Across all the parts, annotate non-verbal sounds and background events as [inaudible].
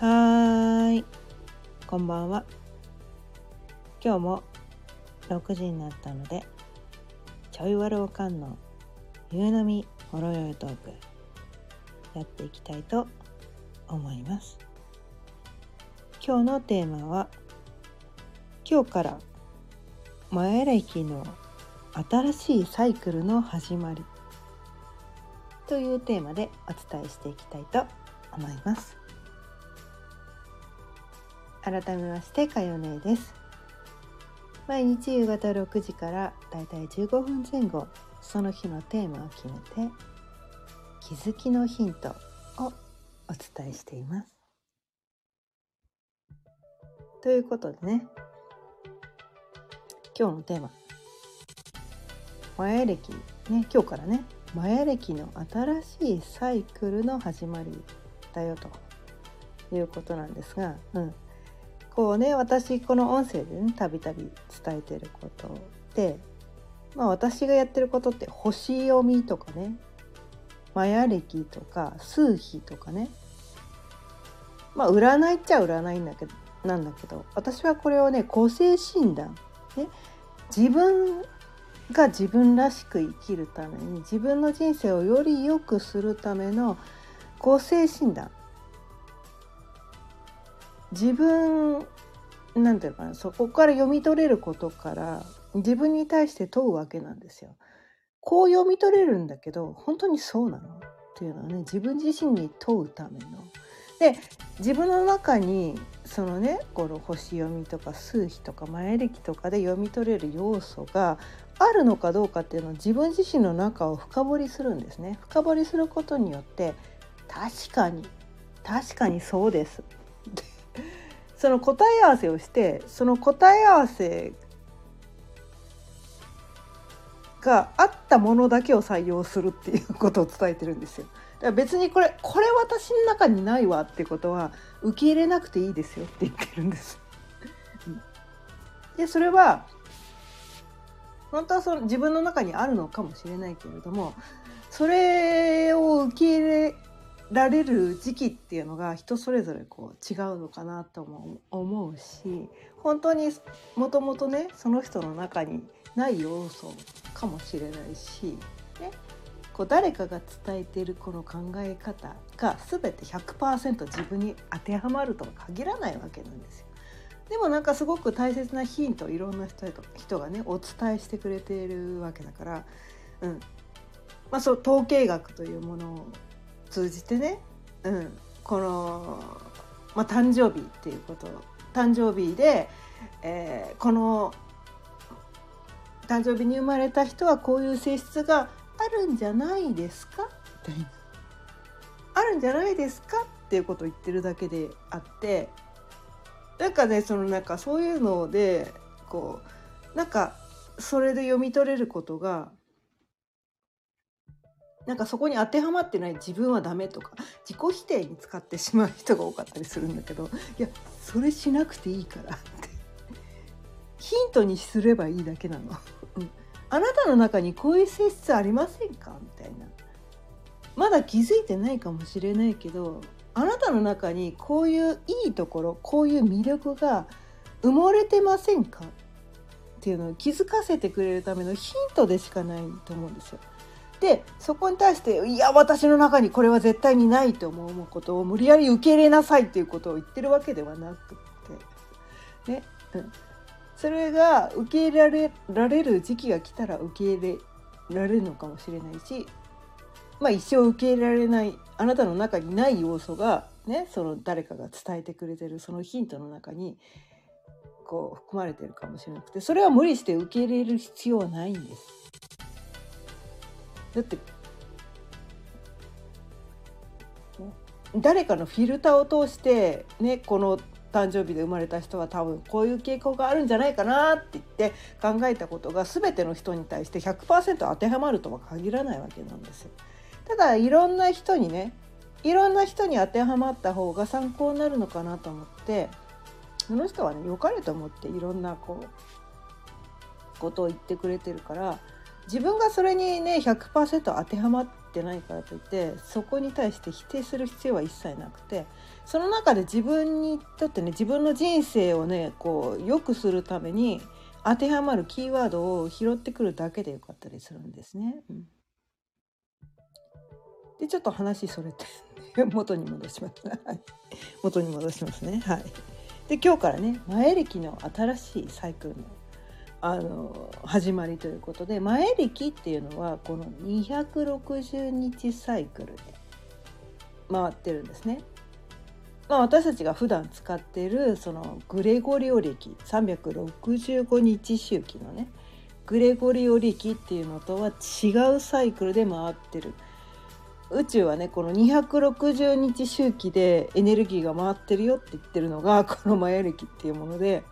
はーい、こんばんは。今日も6時になったので、ちょいわるおかんの夕飲みほろよいトークやっていきたいと思います。今日のテーマは、今日から前歴の新しいサイクルの始まりというテーマでお伝えしていきたいと思います。改めましてかよねです。毎日夕方6時からだいたい15分前後その日のテーマを決めて気づきのヒントをお伝えしています。ということでね今日のテーマ。マヤ歴ね今日からねマヤ歴の新しいサイクルの始まりだよということなんですが、うん、こうね私この音声でねたびたび伝えてることで、まあ、私がやってることって星読みとかねマヤ暦とか数比とかねまあ占いっちゃ占いんだけどなんだけど私はこれをね個性診断、ね、自分が自分らしく生きるために自分の人生をより良くするための個性診断自分なんていうのかなそこから読み取れることから自分に対して問うわけなんですよ。こう読み取れるんだけど本当にそうなのっていうのはね自分自身に問うための。で自分の中にそのねこの星読みとか数比とか前歴とかで読み取れる要素があるのかどうかっていうのを自分自身の中を深掘りするんですね。深掘りすることによって確かに確かにそうですその答え合わせをしてその答え合わせがあったものだけを採用するっていうことを伝えてるんですよ。だから別にこれこれ私の中にないわってことは受け入れなくていいですよって言ってるんです。でそれは本当はその自分の中にあるのかもしれないけれどもそれを受け入れられる時期っていうのが人それぞれこう違うのかなとも思うし本当にもともとねその人の中にない要素かもしれないし、ね、こう誰かが伝えているこの考え方が全て100%自分に当てはまるとは限らないわけなんですよ。でもなんかすごく大切なヒントをいろんな人人がねお伝えしてくれているわけだから、うんまあ、そ統計学というものを通じてね、うん、この、まあ、誕生日っていうこと誕生日で、えー、この誕生日に生まれた人はこういう性質があるんじゃないですか？あるんじゃないですか？っていうことを言ってるだけであってなんかねそのなんかそういうのでこうなんかそれで読み取れることがなんかそこに当てはまってない自分はダメとか自己否定に使ってしまう人が多かったりするんだけどいやそれしなくていいからってヒントにすればいいだけなの。うん、あなたの中にこういう性質ありませんか？みたいな。まだ気づいてないかもしれないけどあなたの中にこういういいところこういう魅力が埋もれてませんか？っていうのを気づかせてくれるためのヒントでしかないと思うんですよ。でそこに対していや私の中にこれは絶対にないと思うことを無理やり受け入れなさいっていうことを言ってるわけではなくて。ね、うん、それが受け入れられられる時期が来たら受け入れられるのかもしれないし、まあ、一生受け入れられないあなたの中にない要素が、ね、その誰かが伝えてくれてるそのヒントの中にこう含まれてるかもしれなくてそれは無理して受け入れる必要はないんです。だって誰かのフィルターを通してねこの誕生日で生まれた人は多分こういう傾向があるんじゃないかなって言って考えたことが全ての人に対して100%当てはまるとは限らないわけなんですよ。ただいろんな人にねいろんな人に当てはまった方が参考になるのかなと思ってその人はね良かれと思っていろんなこうことを言ってくれてるから自分がそれにね100%当てはまってないからといってそこに対して否定する必要は一切なくてその中で自分にとってね自分の人生をねこう良くするために当てはまるキーワードを拾ってくるだけでよかったりするんですね。うん、でちょっと話それて [laughs] 元に戻します。元に戻しますね。はい。で今日からね前歴の新しいサイクルのあの始まりということで前歴っていうのはこの260日サイクルで回ってるんですね。まあ、私たちが普段使ってるそのグレゴリオ暦365日周期のねグレゴリオ暦っていうのとは違うサイクルで回ってる宇宙はねこの260日周期でエネルギーが回ってるよって言ってるのがこのマヤ暦っていうもので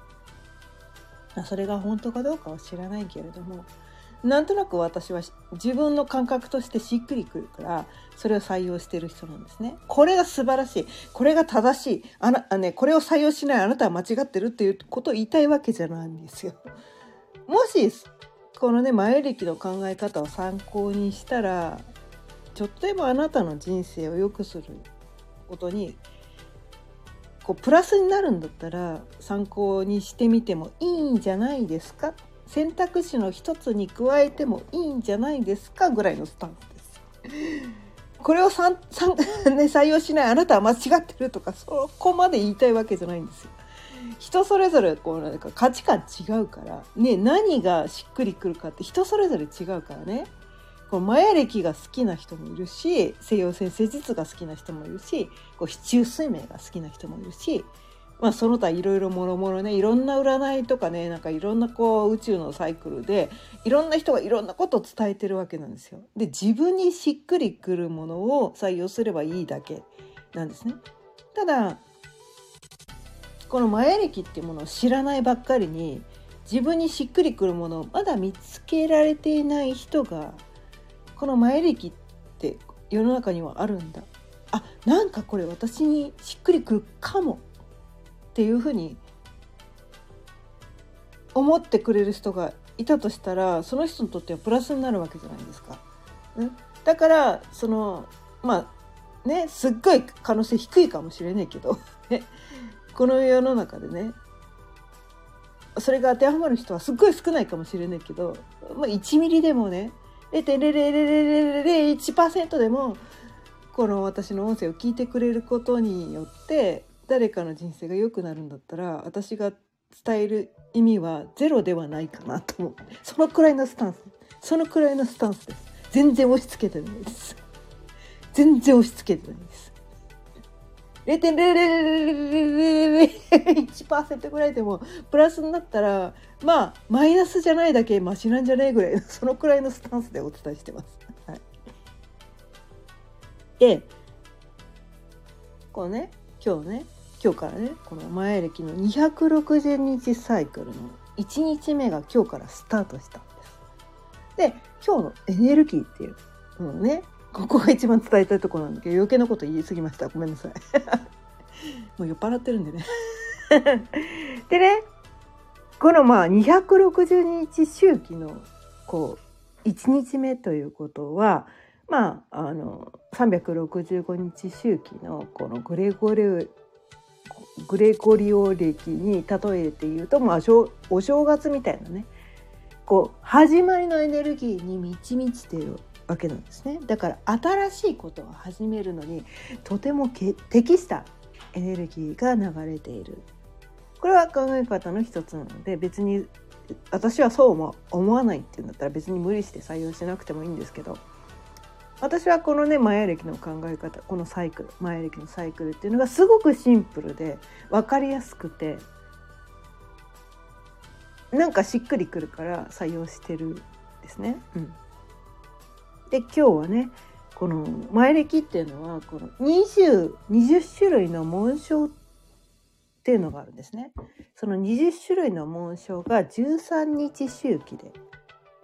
それが本当かどうかは知らないけれどもなんとなく私は自分の感覚としてしっくりくるからそれを採用してる人なんですね。これが素晴らしいこれが正しいあなあ、ね、これを採用しないあなたは間違ってるっていうことを言いたいわけじゃないんですよ。もしこのね前歴の考え方を参考にしたらちょっとでもあなたの人生を良くすることにこうプラスになるんだったら参考にしてみてもいいんじゃないですか？選択肢の一つに加えてもいいんじゃないですかぐらいのスタンスです。これをさんさん、[laughs] ね、採用しないあなたは間違ってるとかそこまで言いたいわけじゃないんですよ。人それぞれこうなんか価値観違うから、ね、何がしっくりくるかって人それぞれ違うからね。このマヤ歴が好きな人もいるし西洋先生術が好きな人もいるしこう市中水明が好きな人もいるし、まあ、その他いろいろもろもろねいろんな占いとかねなんかいろんなこう宇宙のサイクルでいろんな人がいろんなことを伝えてるわけなんですよ。で自分にしっくりくるものを採用すればいいだけなんですね。ただこのマヤ歴っていうものを知らないばっかりに自分にしっくりくるものをまだ見つけられていない人がこの前歴って世の中にはあるんだあなんかこれ私にしっくりくるかもっていうふうに思ってくれる人がいたとしたらその人にとってはプラスになるわけじゃないですか。うん、だからそのまあねすっごい可能性低いかもしれないけど [laughs] この世の中でねそれが当てはまる人はすっごい少ないかもしれないけど、まあ、1ミリでもね0.00001%でもこの私の音声を聞いてくれることによって誰かの人生が良くなるんだったら私が伝える意味はゼロではないかなと思って。そのくらいのスタンス。そのくらいのスタンスです。全然押し付けてないです。全然押し付けてないです。0.00001%ぐらいでもプラスになったらまあマイナスじゃないだけマシなんじゃないぐらいそのくらいのスタンスでお伝えしてます。はい、でこうね今日ね今日からねこの前歴の260日サイクルの1日目が今日からスタートしたんです。で今日のエネルギーっていうのをねここが一番伝えたいところなんだけど余計なこと言い過ぎました。ごめんなさい。[laughs] もう酔っ払ってるんでね。[laughs] でねこのまあ260日周期のこう1日目ということはまああの365日周期のこのグレゴリオグレゴリオ暦に例えて言うと、まあ、お正月みたいなね。こう始まりのエネルギーに満ち満ちてるわけなんですね。だから新しいことを始めるのにとても適したエネルギーが流れている。これは考え方の一つなので別に私はそうも思わないっていうんだったら別に無理して採用しなくてもいいんですけど私はこのねマヤ暦の考え方このサイクルマヤ暦のサイクルっていうのがすごくシンプルで分かりやすくてなんかしっくりくるから採用してるですね。うん、で今日はねこの前歴っていうのはこの 20, 20種類の紋章っていうのがあるんですね。その20種類の紋章が13日周期で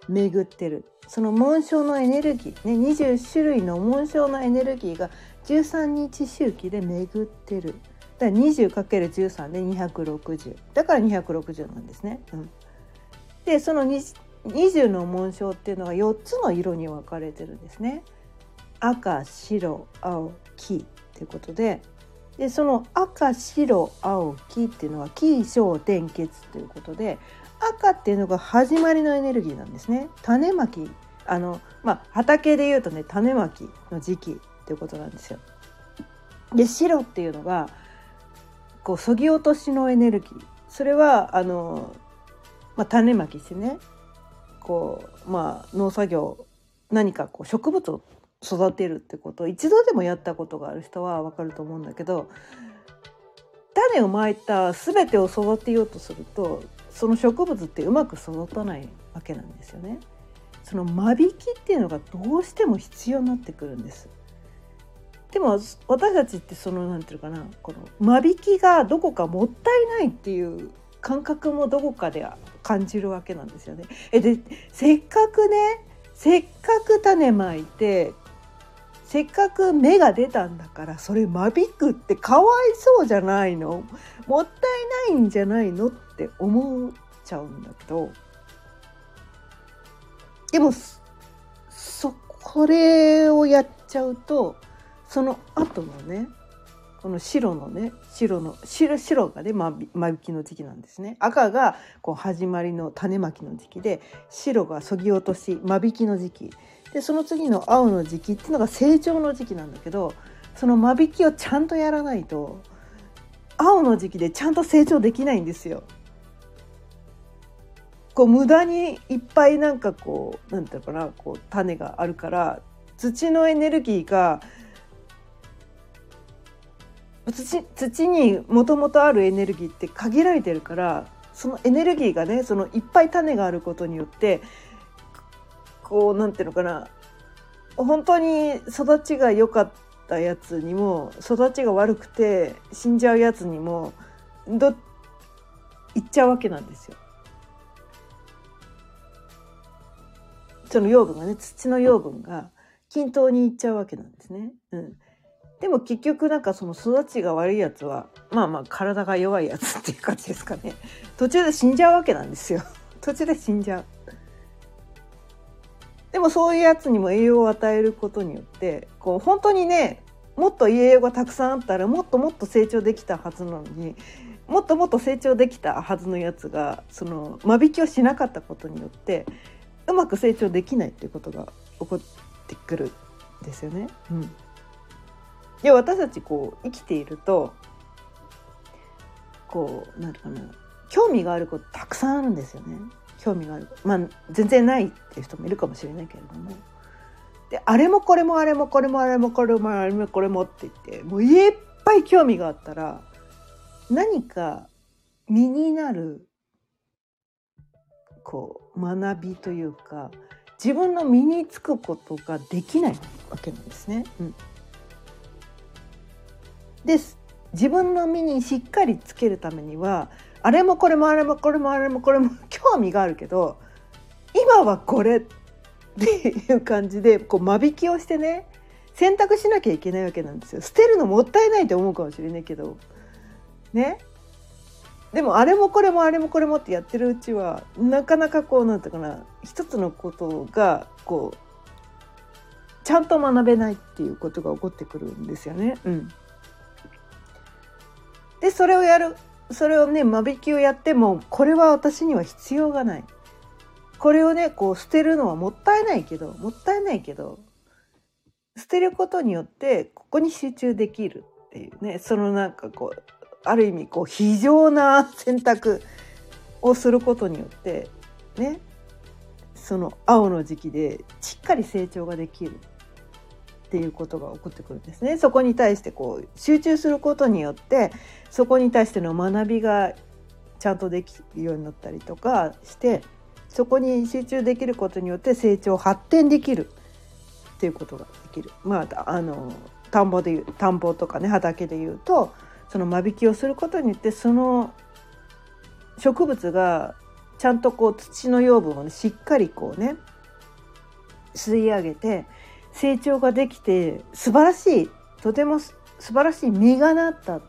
巡ってるその紋章のエネルギーね20種類の紋章のエネルギーが13日周期で巡ってるだから 20×13 で260だから260なんですね。うん、でその20の紋章っていうのが4つの色に分かれてるんですね。赤白青黄っていうことででその赤白青黄っていうのは黄小転結ということで赤っていうのが始まりのエネルギーなんですね種まきあのまあ畑でいうとね種まきの時期っていうことなんですよ。で白っていうのがこうそぎ落としのエネルギーそれはあの、まあ、種まきしてねこうまあ農作業何かこう植物を育てるってことを一度でもやったことがある人は分かると思うんだけど種をまいた全てを育てようとするとその植物ってうまく育たないわけなんですよね。その間引きっていうのがどうしても必要になってくるんです。でも私たちってその何て言うかなこの間引きがどこかもったいないっていう感覚もどこかで感じるわけなんですよね。えでせっかくねせっかく種まいてせっかく芽が出たんだからそれ間引くってかわいそうじゃないの？もったいないんじゃないのって思っちゃうんだけどでもそこれをやっちゃうとその後のねこの白のね白の白白がね間引きの時期なんですね赤がこう始まりの種まきの時期で白がそぎ落とし間引きの時期でその次の青の時期っていうのが成長の時期なんだけどその間引きをちゃんとやらないと青の時期でちゃんと成長できないんですよ。こう無駄にいっぱいなんかこうなんていうかなこう種があるから土のエネルギーが土土にもともとあるエネルギーって限られてるからそのエネルギーがねそのいっぱい種があることによってこうなんていうのかな本当に育ちが良かったやつにも育ちが悪くて死んじゃうやつにもどいっちゃうわけなんですよ。その養分がね土の養分が均等にいっちゃうわけなんですね。うん、でも結局なんかその育ちが悪いやつはまあまあ体が弱いやつっていう感じですかね。途中で死んじゃうわけなんですよ。[laughs] 途中で死んじゃう。でもそういうやつにも栄養を与えることによってこう本当にねもっと栄養がたくさんあったらもっともっと成長できたはずなのにもっともっと成長できたはずのやつがその間引きをしなかったことによってうまく成長できないっていうことが起こってくるんですよね。うん。で私たちこう生きているとこうなんかな興味があることたくさんあるんですよね。興味がある。まあ全然ないっていう人もいるかもしれないけれども。であれもこれもあれもこれもあれもこれもあれもこれもって言ってもういっぱい興味があったら何か身になるこう学びというか自分の身につくことができないわけなんですね。うん。です。自分の身にしっかりつけるためにはあれもこれもあれもこれもあれもこれも興味があるけど今はこれっていう感じでこう間引きをしてね選択しなきゃいけないわけなんですよ。捨てるのもったいないと思うかもしれないけど。ね。でもあれもこれもあれもこれもってやってるうちはなかなかこうなんていうかな一つのことがこうちゃんと学べないっていうことが起こってくるんですよね。うん。でそれをやる。それをね間引きをやってもこれは私には必要がない。これをねこう捨てるのはもったいないけどもったいないけど捨てることによってここに集中できるっていうねそのなんかこうある意味こう非常な選択をすることによってねその青の時期でしっかり成長ができる。っていうことが起こってくるんですね。そこに対してこう集中することによってそこに対しての学びがちゃんとできるようになったりとかしてそこに集中できることによって成長発展できるっていうことができる。まああの田んぼでいう田んぼとかね畑でいうとその間引きをすることによってその植物がちゃんとこう土の養分を、ね、しっかりこうね吸い上げて成長ができて素晴らしいとても素晴らしい実がなったっ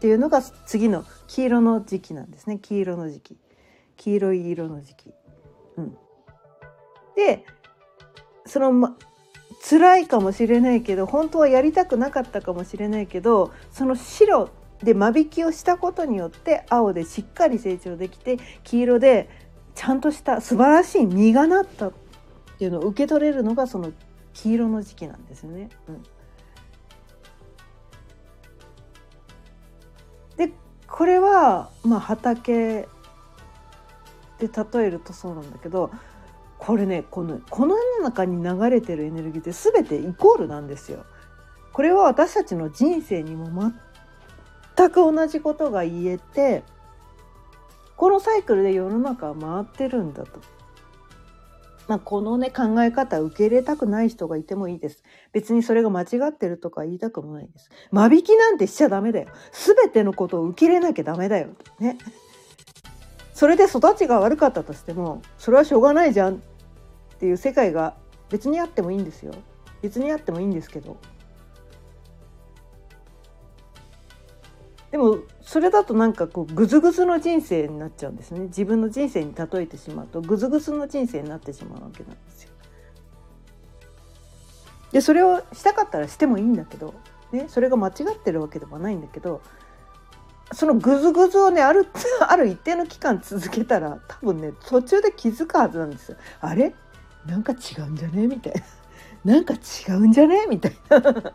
ていうのが次の黄色の時期なんですね。黄色の時期。黄色い色の時期。うん、でその、ま、辛いかもしれないけど本当はやりたくなかったかもしれないけどその白で間引きをしたことによって青でしっかり成長できて黄色でちゃんとした素晴らしい実がなったっていうのを受け取れるのがその黄色の時期なんですよね。うん、でこれはまあ畑で例えるとそうなんだけどこれねこのこの世の中に流れてるエネルギーって全てイコールなんですよ。これは私たちの人生にも全く同じことが言えてこのサイクルで世の中は回ってるんだと。まあ、このね考え方受け入れたくない人がいてもいいです。別にそれが間違ってるとか言いたくもないです。間引きなんてしちゃダメだよ。全てのことを受け入れなきゃダメだよ。ね。それで育ちが悪かったとしてもそれはしょうがないじゃんっていう世界が別にあってもいいんですよ別にあってもいいんですけどでもそれだとなんかこうグズグズの人生になっちゃうんですね自分の人生に例えてしまうとグズグズの人生になってしまうわけなんですよ。でそれをしたかったらしてもいいんだけど、ね、それが間違ってるわけではないんだけどそのグズグズをねある [laughs] ある一定の期間続けたら多分ね途中で気づくはずなんですよ。あれ？なんか違うんじゃね？みたいな。なんか違うんじゃね？みたいな。[laughs]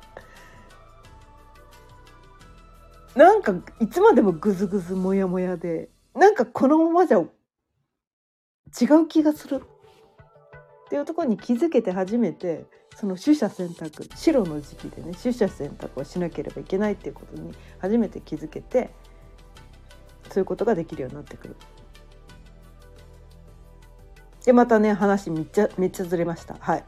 なんかいつまでもグズグズモヤモヤでなんかこのままじゃ違う気がするっていうところに気づけて初めてその取捨選択白の時期でね取捨選択をしなければいけないっていうことに初めて気づけてそういうことができるようになってくる。でまたね話めっちゃめっちゃずれました。はい。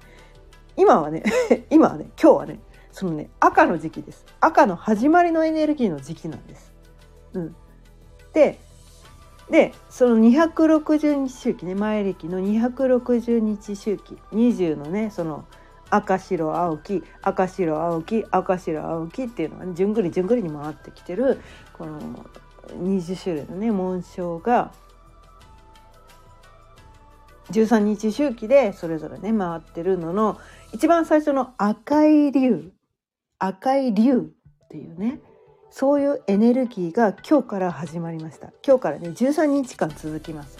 今はね [laughs] 今はね今日はねそのね赤の時期です。赤の始まりのエネルギーの時期なんです。うん、ででその260日周期ね前歴の260日周期20のねその赤白青黄赤白青黄赤白青黄っていうのが、ね、じゅんぐりじゅんぐりに回ってきてるこの20種類のね紋章が13日周期でそれぞれね回ってるのの一番最初の赤い竜赤い竜っていうねそういうエネルギーが今日から始まりました。今日からね13日間続きます。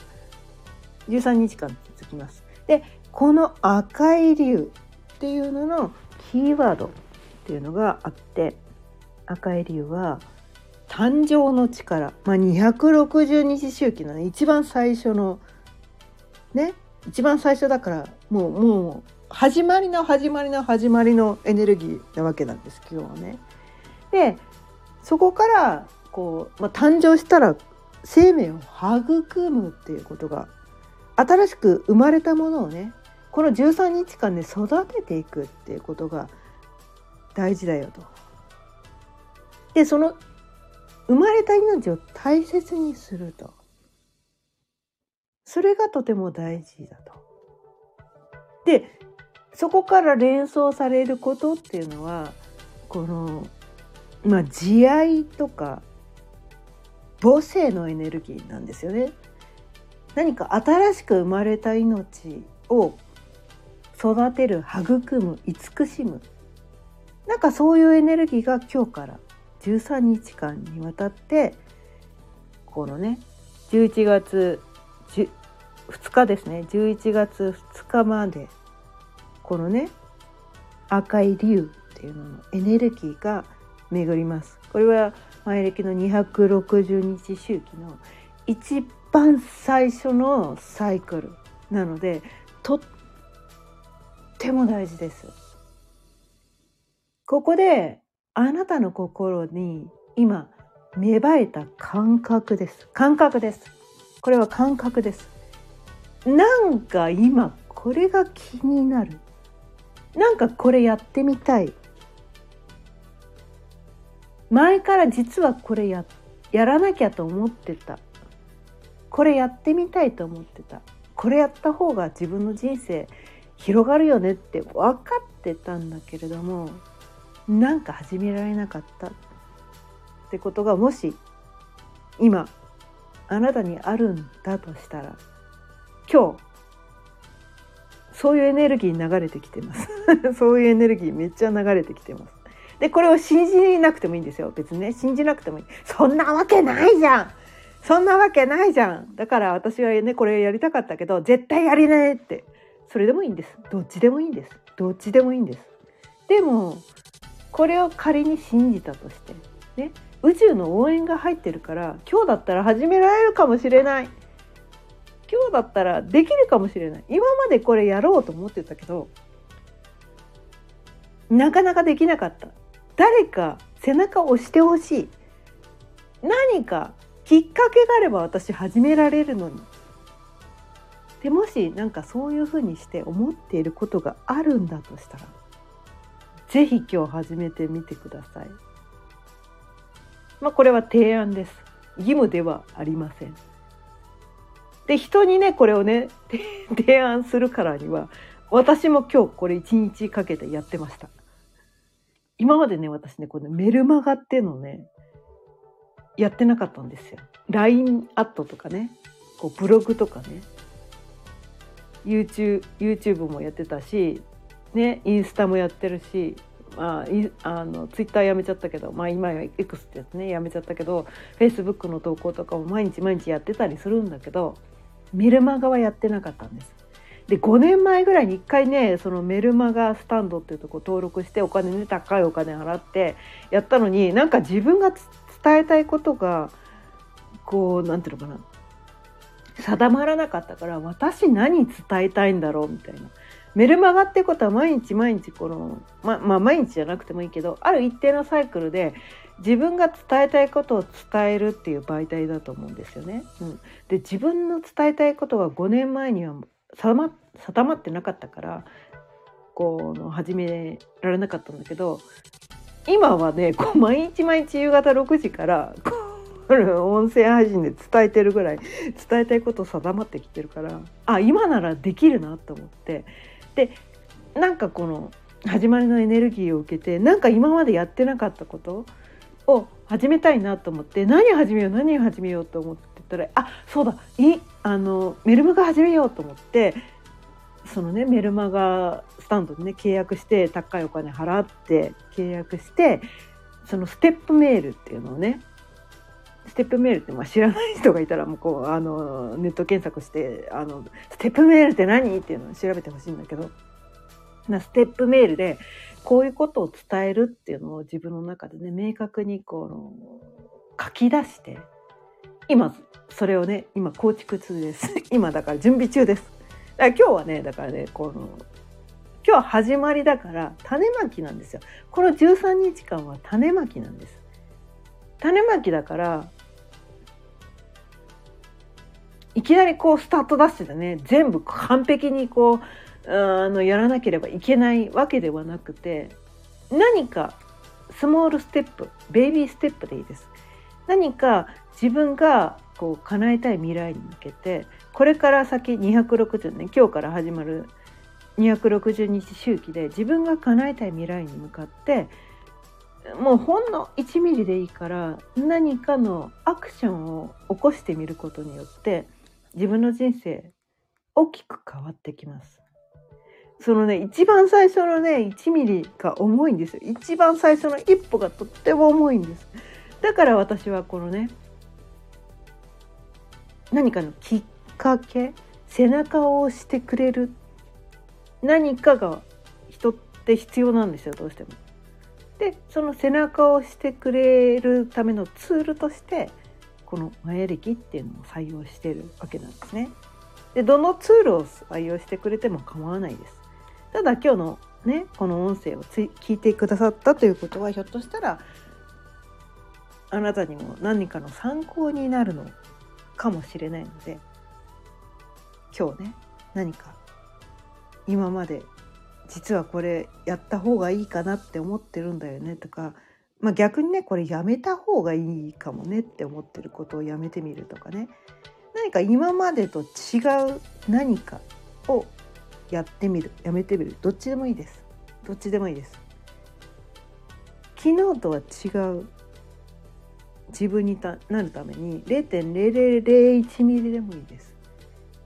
13日間続きます。でこの赤い竜っていうののキーワードっていうのがあって赤い竜は誕生の力、まあ、260日周期のね一番最初のね一番最初だからもうもう始まりの始まりの始まりのエネルギーなわけなんです今日はね。でそこからこう、まあ、誕生したら生命を育むっていうことが新しく生まれたものをねこの13日間で育てていくっていうことが大事だよと。でその生まれた命を大切にすると。それがとても大事だと。でそこから連想されることっていうのはこのまあ慈愛とか母性のエネルギーなんですよね。何か新しく生まれた命を育てる育む慈しむなんかそういうエネルギーが今日から13日間にわたってこのね11月2日ですね11月2日までこのね赤い竜っていうののエネルギーが巡りますこれは前歴の260日周期の一番最初のサイクルなのでとっても大事です。ここであなたの心に今芽生えた感覚です。感覚です。これは感覚です。なんか今これが気になる。なんかこれやってみたい。前から実はこれややらなきゃと思ってた。これやってみたいと思ってた。これやった方が自分の人生広がるよねって分かってたんだけれどもなんか始められなかったってことがもし今あなたにあるんだとしたら今日そういうエネルギー流れてきてます。[laughs] そういうエネルギーめっちゃ流れてきてます。でこれを信じなくてもいいんですよ。別にね。信じなくてもいい。そんなわけないじゃん。そんなわけないじゃん。だから私はねこれやりたかったけど絶対やりねえって。それでもいいんです。どっちでもいいんです。どっちでもいいんです。でもこれを仮に信じたとしてね。宇宙の応援が入ってるから今日だったら始められるかもしれない。今日だったらできるかもしれない今までこれやろうと思ってたけどなかなかできなかった誰か背中を押してほしい何かきっかけがあれば私始められるのにでもしなんかそういうふうにして思っていることがあるんだとしたら是非今日始めてみてください。まあこれは提案です。義務ではありません。で人にねこれをね [laughs] 提案するからには私も今日これ一日かけてやってました。今までね私ねこのメルマガっていうのねやってなかったんですよ。LINE アットとかねこうブログとかね YouTube, YouTube もやってたし、ね、インスタもやってるし、まあ、あのツイッターやめちゃったけど、まあ、今は X ってやつねやめちゃったけど Facebook の投稿とかも毎日毎日やってたりするんだけどメルマガはやってなかったんです。で5年前ぐらいに1回ねそのメルマガスタンドっていうとこ登録してお金ね高いお金払ってやったのになんか自分が伝えたいことがこう何て言うのかな定まらなかったから私何伝えたいんだろうみたいな。メルマガってことは毎日毎日このままあ毎日じゃなくてもいいけどある一定のサイクルで自分が伝えたいことを伝えるっていう媒体だと思うんですよね。うん、で自分の伝えたいことは5年前には定ま定まってなかったからこう始められなかったんだけど今はねこう毎日毎日夕方6時から音声配信で伝えてるぐらい伝えたいこと定まってきてるからあ今ならできるなと思ってでなんかこの始まりのエネルギーを受けてなんか今までやってなかったことを始めたいなと思って何を始めよう何を始めようと思ってたらあそうだいあのメルマガ始めようと思ってそのねメルマガスタンドでね契約して高いお金払って契約してそのステップメールっていうのをねステップメールって、まあ、知らない人がいたらもうこうあのネット検索してあのステップメールって何？っていうのを調べてほしいんだけど。なステップメールでこういうことを伝えるっていうのを自分の中でね明確にこの書き出して今それをね今構築中です。[laughs] 今だから準備中です。だから今日はねだからねこの今日は始まりだから種まきなんですよ。この13日間は種まきなんです。種まきだからいきなりこうスタートダッシュでね全部完璧にこうあのやらなければいけないわけではなくて何かスモールステップベイビーステップでいいです。何か自分がこう叶えたい未来に向けてこれから先260年今日から始まる260日周期で自分が叶えたい未来に向かってもうほんの1ミリでいいから何かのアクションを起こしてみることによって自分の人生大きく変わってきます。そのね一番最初のね1ミリが重いんですよ一番最初の一歩がとっても重いんですだから私はこのね何かのきっかけ背中を押してくれる何かが人って必要なんですよどうしても。でその背中を押してくれるためのツールとしてこのマヤ歴っていうのを採用してるわけなんですね。でどのツールを採用してくれても構わないです。ただ今日のねこの音声をつ聞いてくださったということはひょっとしたらあなたにも何かの参考になるのかもしれないので今日ね何か今まで実はこれやった方がいいかなって思ってるんだよねとかまあ、逆にねこれやめた方がいいかもねって思ってることをやめてみるとかね。何か今までと違う何かをやってみるやめてみる。どっちでもいいです。どっちでもいいです。昨日とは違う自分になるために0.0001ミリでもいいです。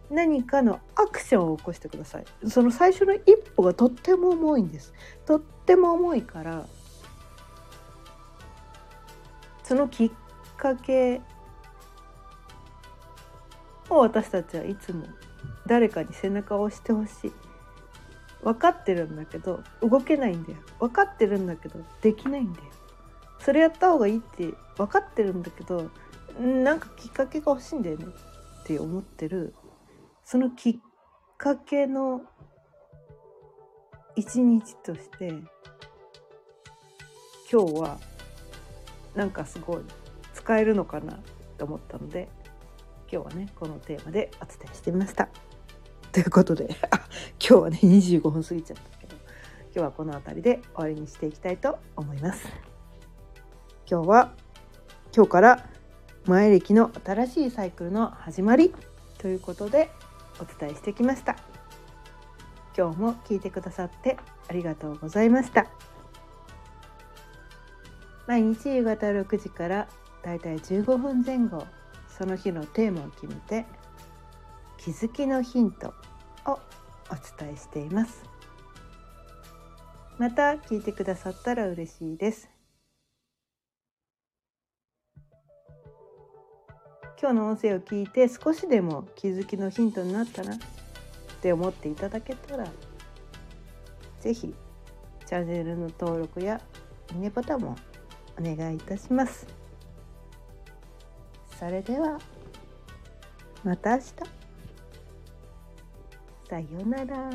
何かのアクションを起こしてください。その最初の一歩がとっても重いんです。とっても重いからそのきっかけを私たちはいつも誰かに背中を押してほしい。分かってるんだけど動けないんだよ。分かってるんだけどできないんだよ。それやった方がいいって分かってるんだけどなんかきっかけが欲しいんだよねって思ってるそのきっかけの一日として今日はなんかすごい使えるのかなと思ったので今日はねこのテーマでお伝えしてみました。ということで今日はね25分過ぎちゃったけど今日はこの辺りで終わりにしていきたいと思います。今日は今日から前歴の新しいサイクルの始まりということでお伝えしてきました。今日も聞いてくださってありがとうございました。毎日夕方6時からだいたい15分前後その日のテーマを決めて気づきのヒントをお伝えしています。また聞いてくださったら嬉しいです。今日の音声を聞いて少しでも気づきのヒントになったなって思っていただけたら是非チャンネルの登録やいいねボタンもお願いいたします。それではまた明日さようなら。